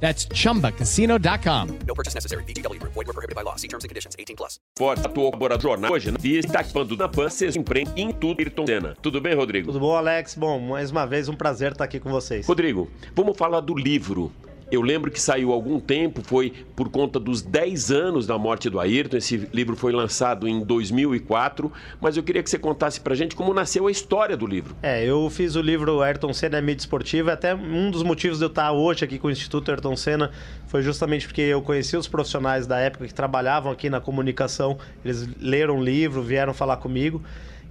That's chumbacasino.com. No purchase necessary. BGW. Void were prohibited by law. See terms and conditions. 18 plus. Atuou como jornal hoje né? e está participando da PAN, vocês empreendem em tudo Ayrton Senna. Tudo bem, Rodrigo? Tudo bom, Alex? Bom, mais uma vez um prazer estar aqui com vocês. Rodrigo, vamos falar do livro. Eu lembro que saiu algum tempo, foi por conta dos 10 anos da morte do Ayrton. Esse livro foi lançado em 2004, mas eu queria que você contasse pra gente como nasceu a história do livro. É, eu fiz o livro Ayrton Senna Mídia Esportiva, até um dos motivos de eu estar hoje aqui com o Instituto Ayrton Senna foi justamente porque eu conheci os profissionais da época que trabalhavam aqui na comunicação, eles leram o livro, vieram falar comigo.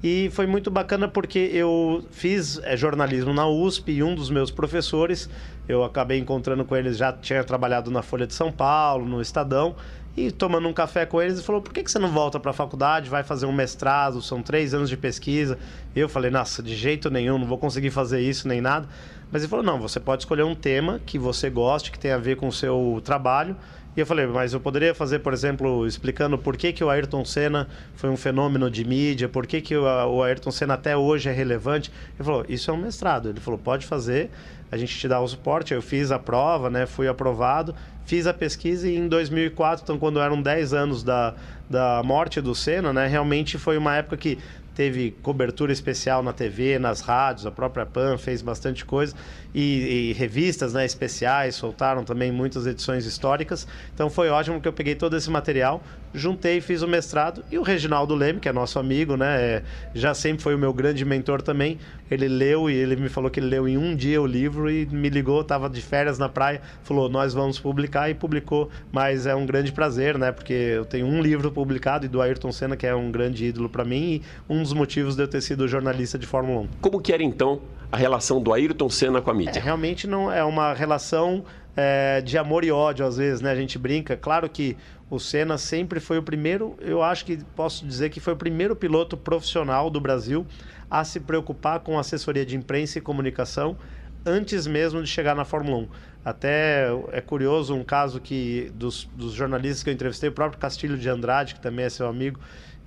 E foi muito bacana porque eu fiz é, jornalismo na USP e um dos meus professores, eu acabei encontrando com eles, já tinha trabalhado na Folha de São Paulo, no Estadão, e tomando um café com eles, ele falou: por que, que você não volta para a faculdade, vai fazer um mestrado? São três anos de pesquisa. Eu falei: nossa, de jeito nenhum, não vou conseguir fazer isso nem nada. Mas ele falou: não, você pode escolher um tema que você goste, que tenha a ver com o seu trabalho. E eu falei, mas eu poderia fazer, por exemplo, explicando por que, que o Ayrton Senna foi um fenômeno de mídia, por que, que o, Ayrton Senna até hoje é relevante. Ele falou, isso é um mestrado. Ele falou, pode fazer, a gente te dá o suporte. Eu fiz a prova, né, fui aprovado, fiz a pesquisa e em 2004, então quando eram 10 anos da, da morte do Senna, né, realmente foi uma época que teve cobertura especial na TV, nas rádios, a própria PAN fez bastante coisa e, e, revistas né, especiais soltaram também muitas edições históricas. Então foi ótimo que eu peguei todo esse material, juntei, fiz o mestrado e o Reginaldo Leme, que é nosso amigo, né, é, já sempre foi o meu grande mentor também. Ele leu e ele me falou que ele leu em um dia o livro e me ligou, estava de férias na praia, falou nós vamos publicar e publicou. Mas é um grande prazer, né, porque eu tenho um livro publicado e do Ayrton Senna que é um grande ídolo para mim e um dos motivos de eu ter sido jornalista de Fórmula 1. Como que era então a relação do Ayrton Senna com a mídia? É, realmente não é uma relação é, de amor e ódio às vezes, né? A gente brinca. Claro que o Senna sempre foi o primeiro, eu acho que posso dizer que foi o primeiro piloto profissional do Brasil a se preocupar com assessoria de imprensa e comunicação antes mesmo de chegar na Fórmula 1. Até é curioso um caso que dos, dos jornalistas que eu entrevistei, o próprio Castilho de Andrade, que também é seu amigo,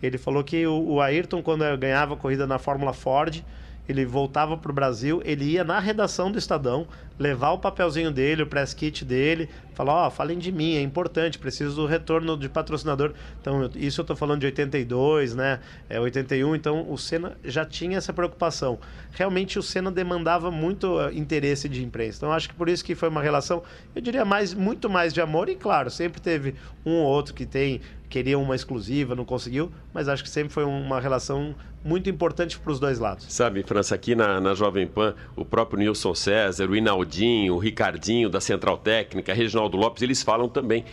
ele falou que o, o Ayrton, quando ganhava corrida na Fórmula Ford, ele voltava para o Brasil, ele ia na redação do Estadão, levar o papelzinho dele, o press kit dele, falar, ó, oh, falem de mim, é importante, preciso do retorno de patrocinador. Então, isso eu estou falando de 82, né? É 81, então o Senna já tinha essa preocupação. Realmente o Senna demandava muito uh, interesse de imprensa. Então, acho que por isso que foi uma relação, eu diria mais muito mais de amor e claro, sempre teve um ou outro que tem queria uma exclusiva, não conseguiu, mas acho que sempre foi uma relação muito importante para os dois lados. Sabe, França, aqui na, na Jovem Pan, o próprio Nilson César, o Inaldinho, o Ricardinho da Central Técnica, Reginaldo Lopes, eles falam também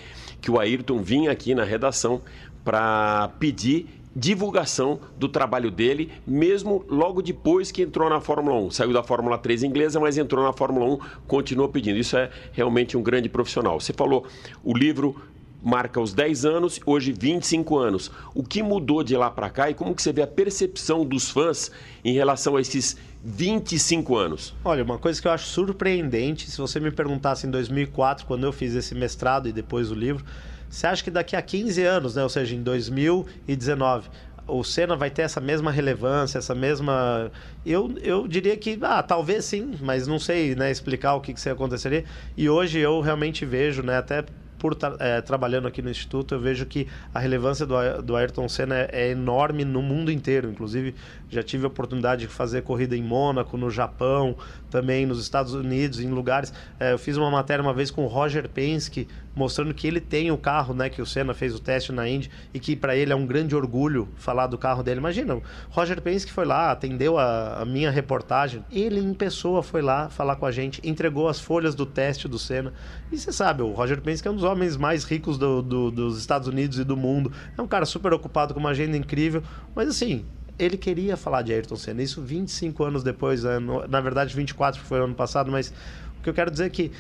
que o Ayrton vinha aqui na redação para pedir divulgação do trabalho dele, mesmo logo depois que entrou na Fórmula 1. Saiu da Fórmula 3 inglesa, mas entrou na Fórmula 1, continuou pedindo. Isso é realmente um grande profissional. Você falou, o livro marca os 10 anos, hoje 25 anos. O que mudou de lá para cá e como que você vê a percepção dos fãs em relação a esses 25 anos? Olha, uma coisa que eu acho surpreendente, se você me perguntasse em 2004, quando eu fiz esse mestrado e depois o livro, você acha que daqui a 15 anos, né, ou seja, em 2019, o Senna vai ter essa mesma relevância, essa mesma. Eu, eu diria que, ah, talvez sim, mas não sei né, explicar o que, que aconteceria. E hoje eu realmente vejo, né, até por é, trabalhando aqui no Instituto, eu vejo que a relevância do, do Ayrton Senna é, é, enorme no mundo inteiro. Inclusive, já tive a oportunidade de fazer corrida em Mônaco, no Japão, também nos Estados Unidos, em lugares. É, eu fiz uma matéria uma vez com o Roger Penske, mostrando que ele tem o carro, né, que o Senna fez o teste na Indy e que para ele é um grande orgulho falar do carro dele. Imagina, o Roger Penske foi lá, atendeu a, a, minha reportagem, ele em pessoa foi lá falar com a gente, entregou as folhas do teste do Senna. E você sabe, o Roger Penske é um dos homens mais ricos do, do, dos Estados Unidos e do mundo. É um cara super ocupado com uma agenda incrível, mas assim, ele queria falar de Ayrton Senna. Isso 25 anos depois, na verdade 24 porque foi ano passado, mas o que eu quero dizer é que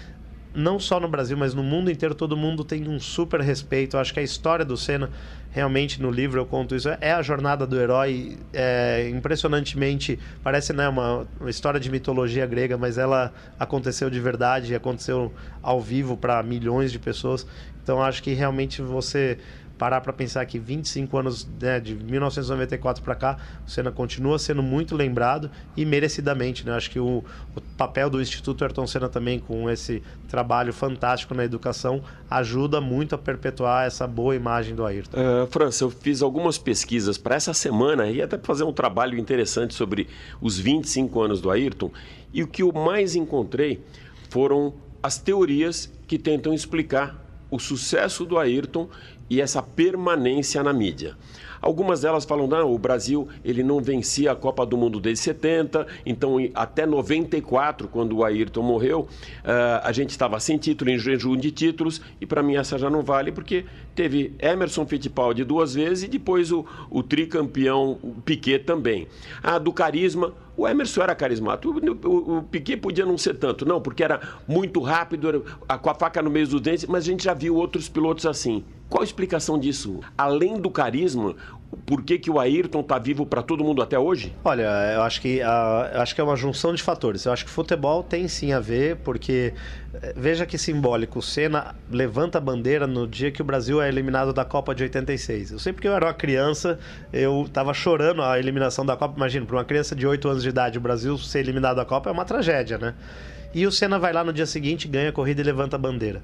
não só no Brasil, mas no mundo inteiro, todo mundo tem um super respeito. Eu acho que a história do Senna, realmente no livro eu conto isso, é a jornada do herói. É, impressionantemente, parece né, uma, uma história de mitologia grega, mas ela aconteceu de verdade, aconteceu ao vivo para milhões de pessoas. Então acho que realmente você parar para pensar que 25 anos né, de 1994 para cá, o Senna continua sendo muito lembrado e merecidamente. Né? Acho que o, o, papel do Instituto Ayrton Senna também, com esse trabalho fantástico na educação, ajuda muito a perpetuar essa boa imagem do Ayrton. Uh, França, eu fiz algumas pesquisas para essa semana e até fazer um trabalho interessante sobre os 25 anos do Ayrton. E o que eu mais encontrei foram as teorias que tentam explicar o sucesso do Ayrton e essa permanência na mídia. Algumas delas falam, não, o Brasil ele não vencia a Copa do Mundo desde 70, então até 94, quando o Ayrton morreu, uh, a gente estava sem título, em jejum de títulos, e para mim essa já não vale, porque teve Emerson Fittipaldi duas vezes e depois o, o tricampeão Piquet também. Ah, do carisma, o Emerson era carismático, o, o, o, Piquet podia não ser tanto, não, porque era muito rápido, a, com a faca no meio dos dentes, mas a gente já viu outros pilotos assim. Qual a explicação disso? Além do carisma, por que, que o Ayrton está vivo para todo mundo até hoje? Olha, eu acho que, uh, eu acho que é uma junção de fatores. Eu acho que futebol tem sim a ver, porque eh, veja que simbólico. O Senna levanta a bandeira no dia que o Brasil é eliminado da Copa de 86. Eu sei porque eu era uma criança, eu estava chorando a eliminação da Copa. Imagina, para uma criança de 8 anos de idade, o Brasil ser eliminado da Copa é uma tragédia, né? E o Senna vai lá no dia seguinte, ganha a corrida e levanta a bandeira.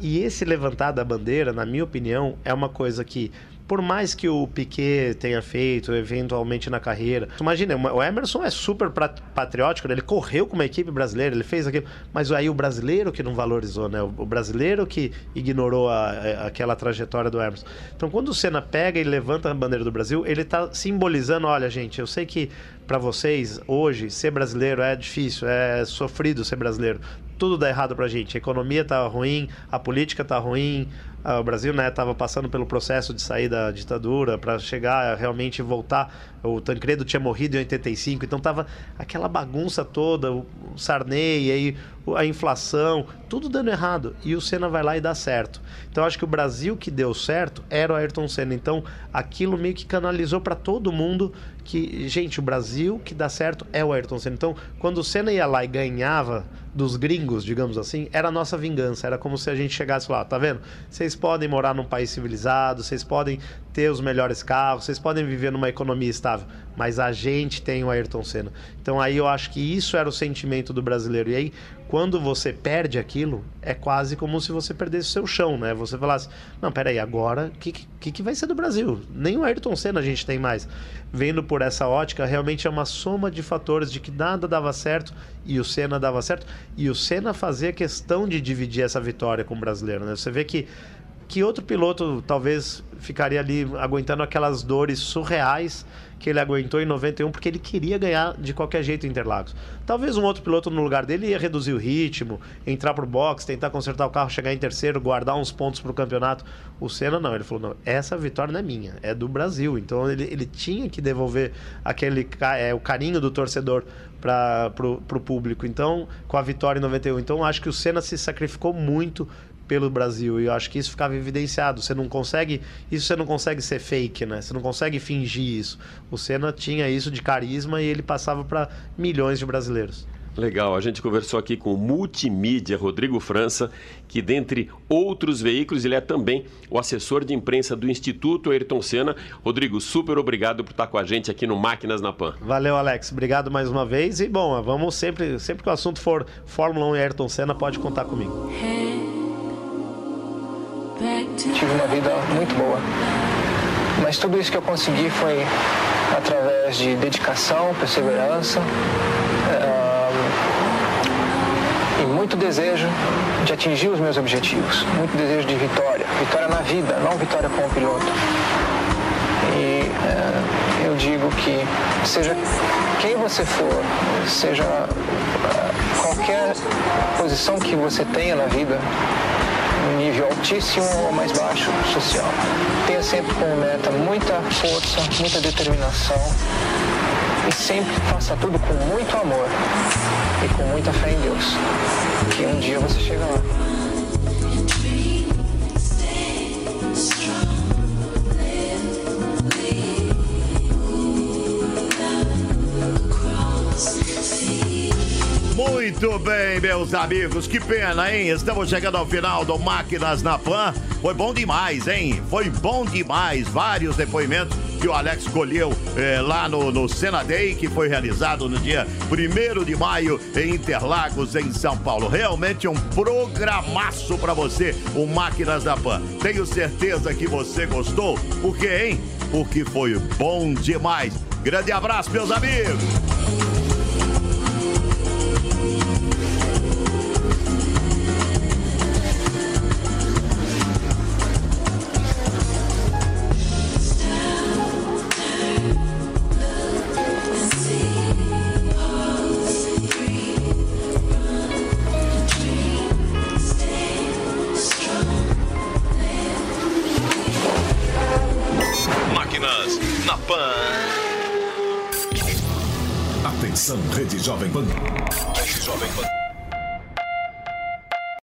E esse levantar da bandeira, na minha opinião, é uma coisa que por mais que o Piquet tenha feito eventualmente na carreira. Imagina, o Emerson é super patriótico, né? ele correu com uma equipe brasileira, ele fez aquilo, mas aí o brasileiro que não valorizou, né? O brasileiro que ignorou a, a, aquela trajetória do Emerson. Então, quando o Senna pega e levanta a bandeira do Brasil, ele está simbolizando: olha, gente, eu sei que para vocês hoje ser brasileiro é difícil, é sofrido ser brasileiro. Tudo dá errado pra gente. A economia tá ruim, a política tá ruim, o Brasil estava né, passando pelo processo de sair da ditadura para chegar realmente voltar. O Tancredo tinha morrido em 85, então estava aquela bagunça toda, o Sarney, aí a inflação, tudo dando errado. E o Senna vai lá e dá certo. Então acho que o Brasil que deu certo era o Ayrton Senna. Então aquilo meio que canalizou para todo mundo que, gente, o Brasil que dá certo é o Ayrton Senna. Então quando o Senna ia lá e ganhava dos gringos, digamos assim, era a nossa vingança. Era como se a gente chegasse lá, tá vendo? Vocês podem morar num país civilizado, vocês podem ter os melhores carros, vocês podem viver numa economia estável, mas a gente tem o Ayrton Senna. Então aí eu acho que isso era o sentimento do brasileiro. E aí, quando você perde aquilo, é quase como se você perdesse o seu chão, né? Você falasse, não, peraí, agora o que, que, que vai ser do Brasil? Nem o Ayrton Senna a gente tem mais. Vendo por essa ótica, realmente é uma soma de fatores de que nada dava certo e o Senna dava certo. E o Senna fazia questão de dividir essa vitória com o brasileiro, né? Você vê que que outro piloto talvez ficaria ali aguentando aquelas dores surreais que ele aguentou em 91 porque ele queria ganhar de qualquer jeito Interlagos. Talvez um outro piloto no lugar dele ia reduzir o ritmo, entrar pro box, tentar consertar o carro, chegar em terceiro, guardar uns pontos pro campeonato. O Senna não, ele falou: não, essa vitória não é minha, é do Brasil. Então ele, ele tinha que devolver aquele é, o carinho do torcedor para pro, pro público. Então, com a vitória em 91. Então, acho que o Senna se sacrificou muito pelo Brasil. E eu acho que isso ficava evidenciado. Você não consegue. Isso você não consegue ser fake, né? Você não consegue fingir isso. O Senna tinha isso de carisma e ele passava para milhões de brasileiros. Legal, a gente conversou aqui com o multimídia Rodrigo França, que dentre outros veículos, ele é também o assessor de imprensa do Instituto Ayrton Senna. Rodrigo, super obrigado por estar com a gente aqui no Máquinas na Pan. Valeu, Alex. Obrigado mais uma vez. E bom, vamos sempre, sempre que o assunto for Fórmula 1 e Ayrton Senna, pode contar comigo. Tive uma vida muito boa. Mas tudo isso que eu consegui foi através de dedicação, perseverança uh, e muito desejo de atingir os meus objetivos. Muito desejo de vitória. Vitória na vida, não vitória como piloto. E uh, eu digo que seja quem você for, seja uh, qualquer posição que você tenha na vida, um nível altíssimo ou mais baixo social. Tenha sempre como meta muita força, muita determinação e sempre faça tudo com muito amor e com muita fé em Deus. Que um dia você chega lá. Muito bem, meus amigos. Que pena, hein? Estamos chegando ao final do Máquinas na Pan. Foi bom demais, hein? Foi bom demais. Vários depoimentos que o Alex colheu eh, lá no, no Sena Day, que foi realizado no dia 1 de maio em Interlagos, em São Paulo. Realmente um programaço para você, o Máquinas da Pan. Tenho certeza que você gostou. Por quê, hein? Porque foi bom demais. Grande abraço, meus amigos.